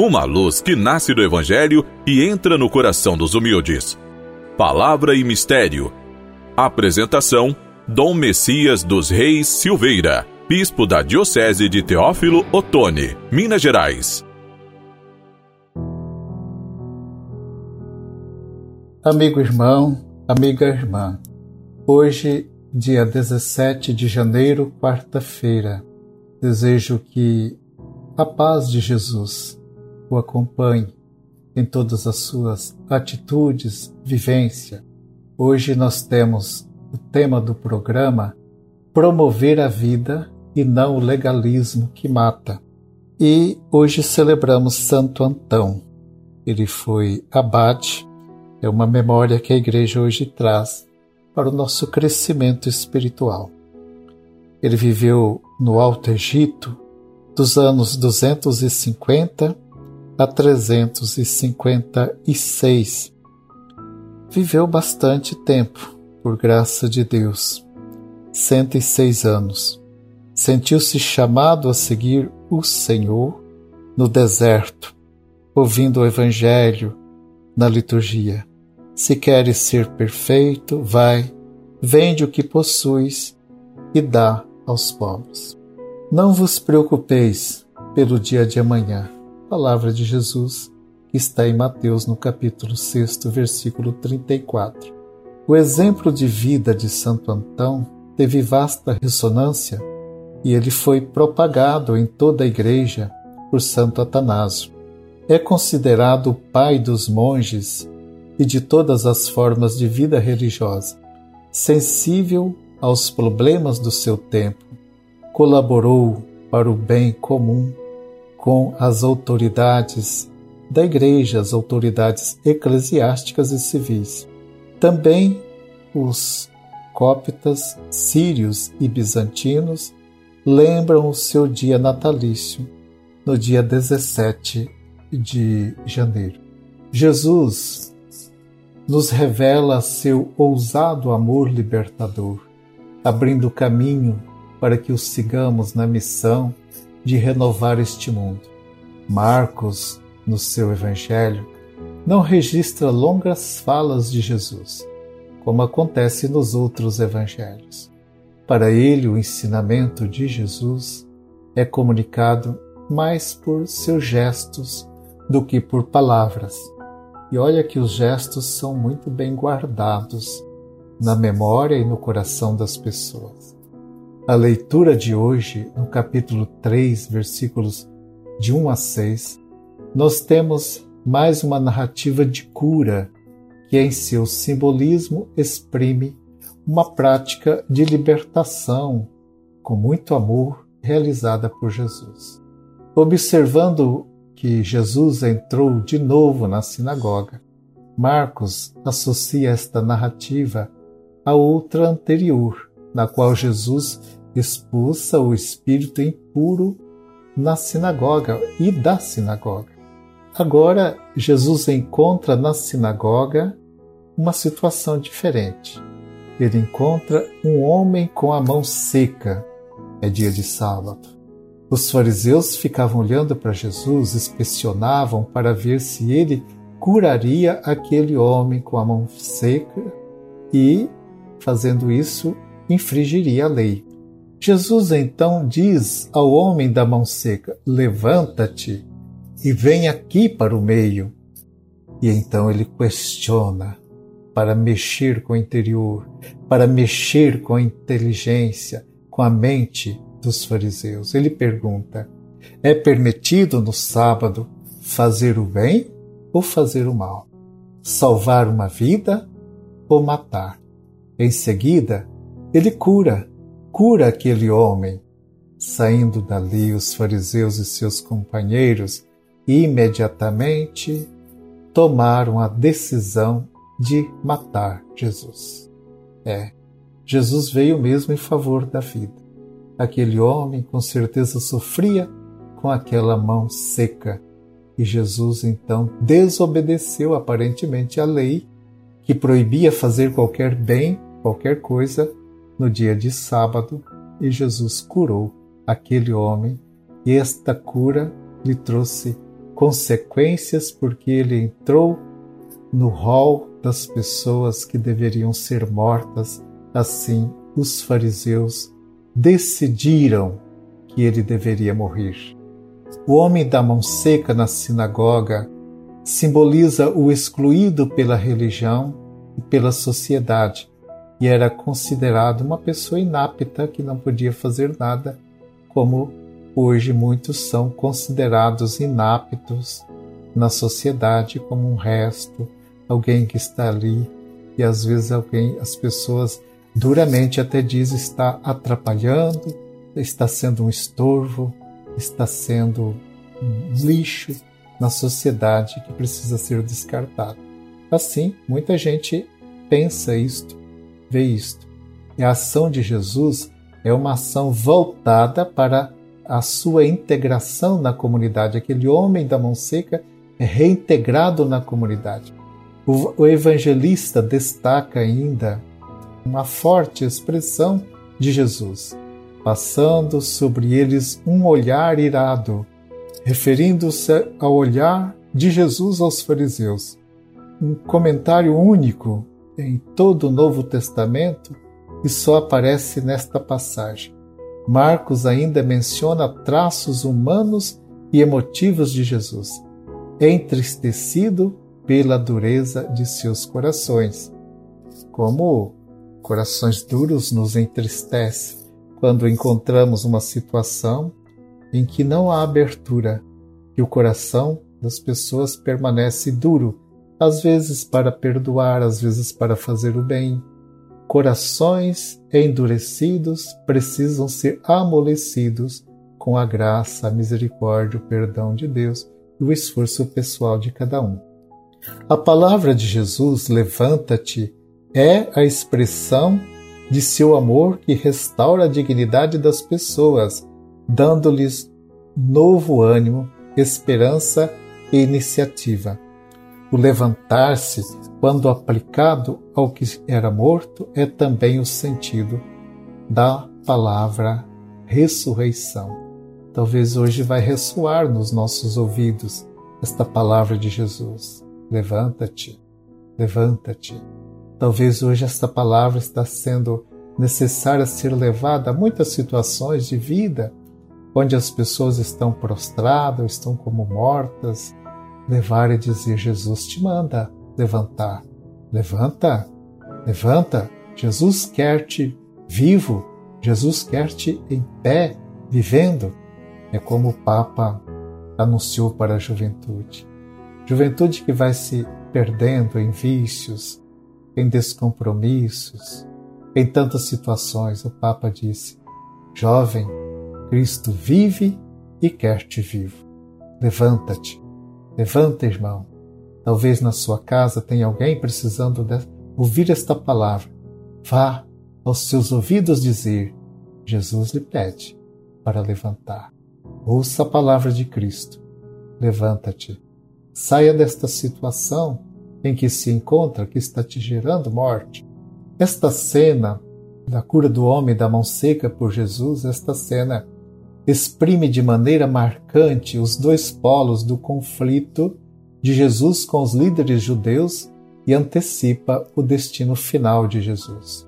uma luz que nasce do Evangelho e entra no coração dos humildes. Palavra e Mistério. Apresentação: Dom Messias dos Reis Silveira, Bispo da Diocese de Teófilo Otoni, Minas Gerais. Amigo irmão, amiga irmã, hoje, dia 17 de janeiro, quarta-feira, desejo que a paz de Jesus o acompanhe em todas as suas atitudes, vivência. Hoje nós temos o tema do programa Promover a vida e não o legalismo que mata. E hoje celebramos Santo Antão. Ele foi abade, é uma memória que a igreja hoje traz para o nosso crescimento espiritual. Ele viveu no Alto Egito dos anos 250 a 356. Viveu bastante tempo, por graça de Deus, 106 anos. Sentiu-se chamado a seguir o Senhor no deserto, ouvindo o Evangelho na liturgia. Se queres ser perfeito, vai, vende o que possuis e dá aos pobres. Não vos preocupeis pelo dia de amanhã palavra de Jesus, que está em Mateus no capítulo 6, versículo 34. O exemplo de vida de Santo Antão teve vasta ressonância e ele foi propagado em toda a igreja por Santo Atanásio. É considerado o pai dos monges e de todas as formas de vida religiosa. Sensível aos problemas do seu tempo, colaborou para o bem comum com as autoridades da Igreja, as autoridades eclesiásticas e civis. Também os cóptas, sírios e bizantinos lembram o seu dia natalício, no dia 17 de janeiro. Jesus nos revela seu ousado amor libertador, abrindo caminho para que o sigamos na missão de renovar este mundo. Marcos, no seu Evangelho, não registra longas falas de Jesus, como acontece nos outros evangelhos. Para ele, o ensinamento de Jesus é comunicado mais por seus gestos do que por palavras. E olha que os gestos são muito bem guardados na memória e no coração das pessoas. A leitura de hoje, no capítulo 3, versículos de 1 a 6, nós temos mais uma narrativa de cura que, em seu simbolismo, exprime uma prática de libertação com muito amor realizada por Jesus. Observando que Jesus entrou de novo na sinagoga, Marcos associa esta narrativa a outra anterior, na qual Jesus expulsa o espírito impuro na sinagoga e da sinagoga. Agora, Jesus encontra na sinagoga uma situação diferente. Ele encontra um homem com a mão seca. É dia de sábado. Os fariseus ficavam olhando para Jesus, inspecionavam para ver se ele curaria aquele homem com a mão seca e, fazendo isso, infringiria a lei. Jesus então diz ao homem da mão seca: Levanta-te e vem aqui para o meio. E então ele questiona para mexer com o interior, para mexer com a inteligência, com a mente dos fariseus. Ele pergunta: É permitido no sábado fazer o bem ou fazer o mal? Salvar uma vida ou matar? Em seguida, ele cura cura aquele homem. Saindo dali, os fariseus e seus companheiros imediatamente tomaram a decisão de matar Jesus. É, Jesus veio mesmo em favor da vida. Aquele homem com certeza sofria com aquela mão seca. E Jesus então desobedeceu aparentemente a lei que proibia fazer qualquer bem, qualquer coisa no dia de sábado e Jesus curou aquele homem e esta cura lhe trouxe consequências porque ele entrou no rol das pessoas que deveriam ser mortas. Assim, os fariseus decidiram que ele deveria morrer. O homem da mão seca na sinagoga simboliza o excluído pela religião e pela sociedade e era considerado uma pessoa inapta que não podia fazer nada, como hoje muitos são considerados inaptos na sociedade como um resto, alguém que está ali e às vezes alguém, as pessoas duramente até diz está atrapalhando, está sendo um estorvo, está sendo um lixo na sociedade que precisa ser descartado. Assim, muita gente pensa isto, vê isto. E a ação de Jesus é uma ação voltada para a sua integração na comunidade. Aquele homem da mão seca é reintegrado na comunidade. O, evangelista destaca ainda uma forte expressão de Jesus, passando sobre eles um olhar irado, referindo-se ao olhar de Jesus aos fariseus. Um comentário único em todo o Novo Testamento e só aparece nesta passagem. Marcos ainda menciona traços humanos e emotivos de Jesus, entristecido pela dureza de seus corações. Como corações duros nos entristece quando encontramos uma situação em que não há abertura e o coração das pessoas permanece duro às vezes para perdoar, às vezes para fazer o bem. Corações endurecidos precisam ser amolecidos com a graça, a misericórdia, o perdão de Deus e o esforço pessoal de cada um. A palavra de Jesus, levanta-te, é a expressão de seu amor que restaura a dignidade das pessoas, dando-lhes novo ânimo, esperança e iniciativa. O levantar-se, quando aplicado ao que era morto, é também o sentido da palavra ressurreição. Talvez hoje vai ressoar nos nossos ouvidos esta palavra de Jesus. Levanta-te, levanta-te. Talvez hoje esta palavra está sendo necessária ser levada a muitas situações de vida onde as pessoas estão prostradas, estão como mortas, levar e dizer: Jesus te manda levantar. Levanta, levanta. Jesus quer te vivo, Jesus quer te em pé, vivendo. É como o Papa anunciou para a juventude. Juventude que vai se perdendo em vícios, em descompromissos, em tantas situações. O Papa disse: Jovem, Cristo vive e quer te vivo. Levanta-te, Levanta, irmão. Talvez na sua casa tenha alguém precisando de ouvir esta palavra. Vá aos seus ouvidos dizer: Jesus lhe pede para levantar. Ouça a palavra de Cristo. Levanta-te. Saia desta situação em que se encontra que está te gerando morte. Esta cena da cura do homem da mão seca por Jesus, esta cena exprime de maneira marcante os dois polos do conflito de Jesus com os líderes judeus e antecipa o destino final de Jesus.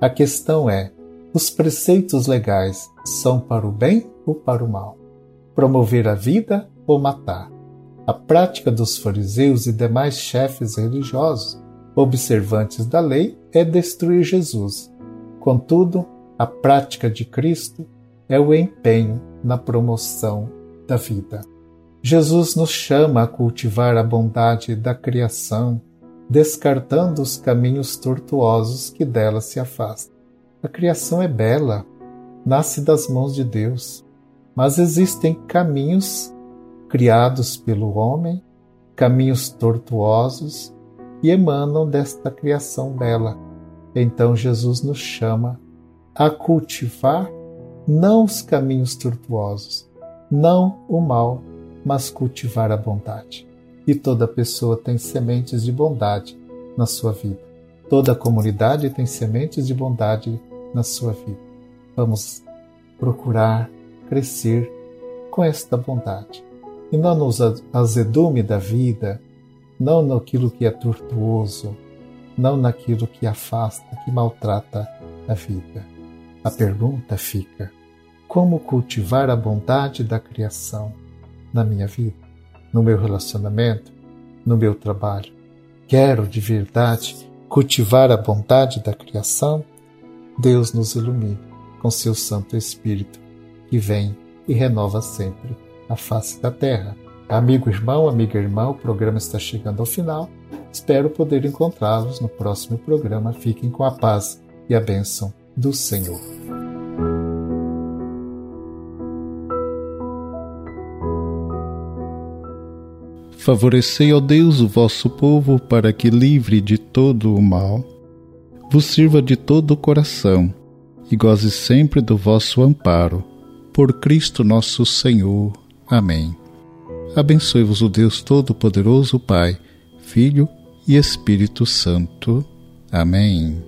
A questão é: os preceitos legais são para o bem ou para o mal? Promover a vida ou matar? A prática dos fariseus e demais chefes religiosos, observantes da lei, é destruir Jesus. Contudo, a prática de Cristo é o empenho na promoção da vida. Jesus nos chama a cultivar a bondade da criação, descartando os caminhos tortuosos que dela se afastam. A criação é bela, nasce das mãos de Deus, mas existem caminhos criados pelo homem, caminhos tortuosos e emanam desta criação bela. Então Jesus nos chama a cultivar não os caminhos tortuosos, não o mal, mas cultivar a bondade. E toda pessoa tem sementes de bondade na sua vida. Toda comunidade tem sementes de bondade na sua vida. Vamos procurar crescer com esta bondade. e não no azedume da vida, não naquilo que é tortuoso, não naquilo que afasta, que maltrata a vida. A pergunta fica: como cultivar a bondade da criação na minha vida, no meu relacionamento, no meu trabalho? Quero de verdade cultivar a bondade da criação? Deus nos ilumine com seu Santo Espírito, que vem e renova sempre a face da terra. Amigo irmão, amiga irmã, o programa está chegando ao final. Espero poder encontrá-los no próximo programa. Fiquem com a paz e a bênção do Senhor. Favorecei, ó Deus, o vosso povo, para que, livre de todo o mal, vos sirva de todo o coração e goze sempre do vosso amparo. Por Cristo nosso Senhor. Amém. Abençoe-vos o Deus Todo-Poderoso, Pai, Filho e Espírito Santo. Amém.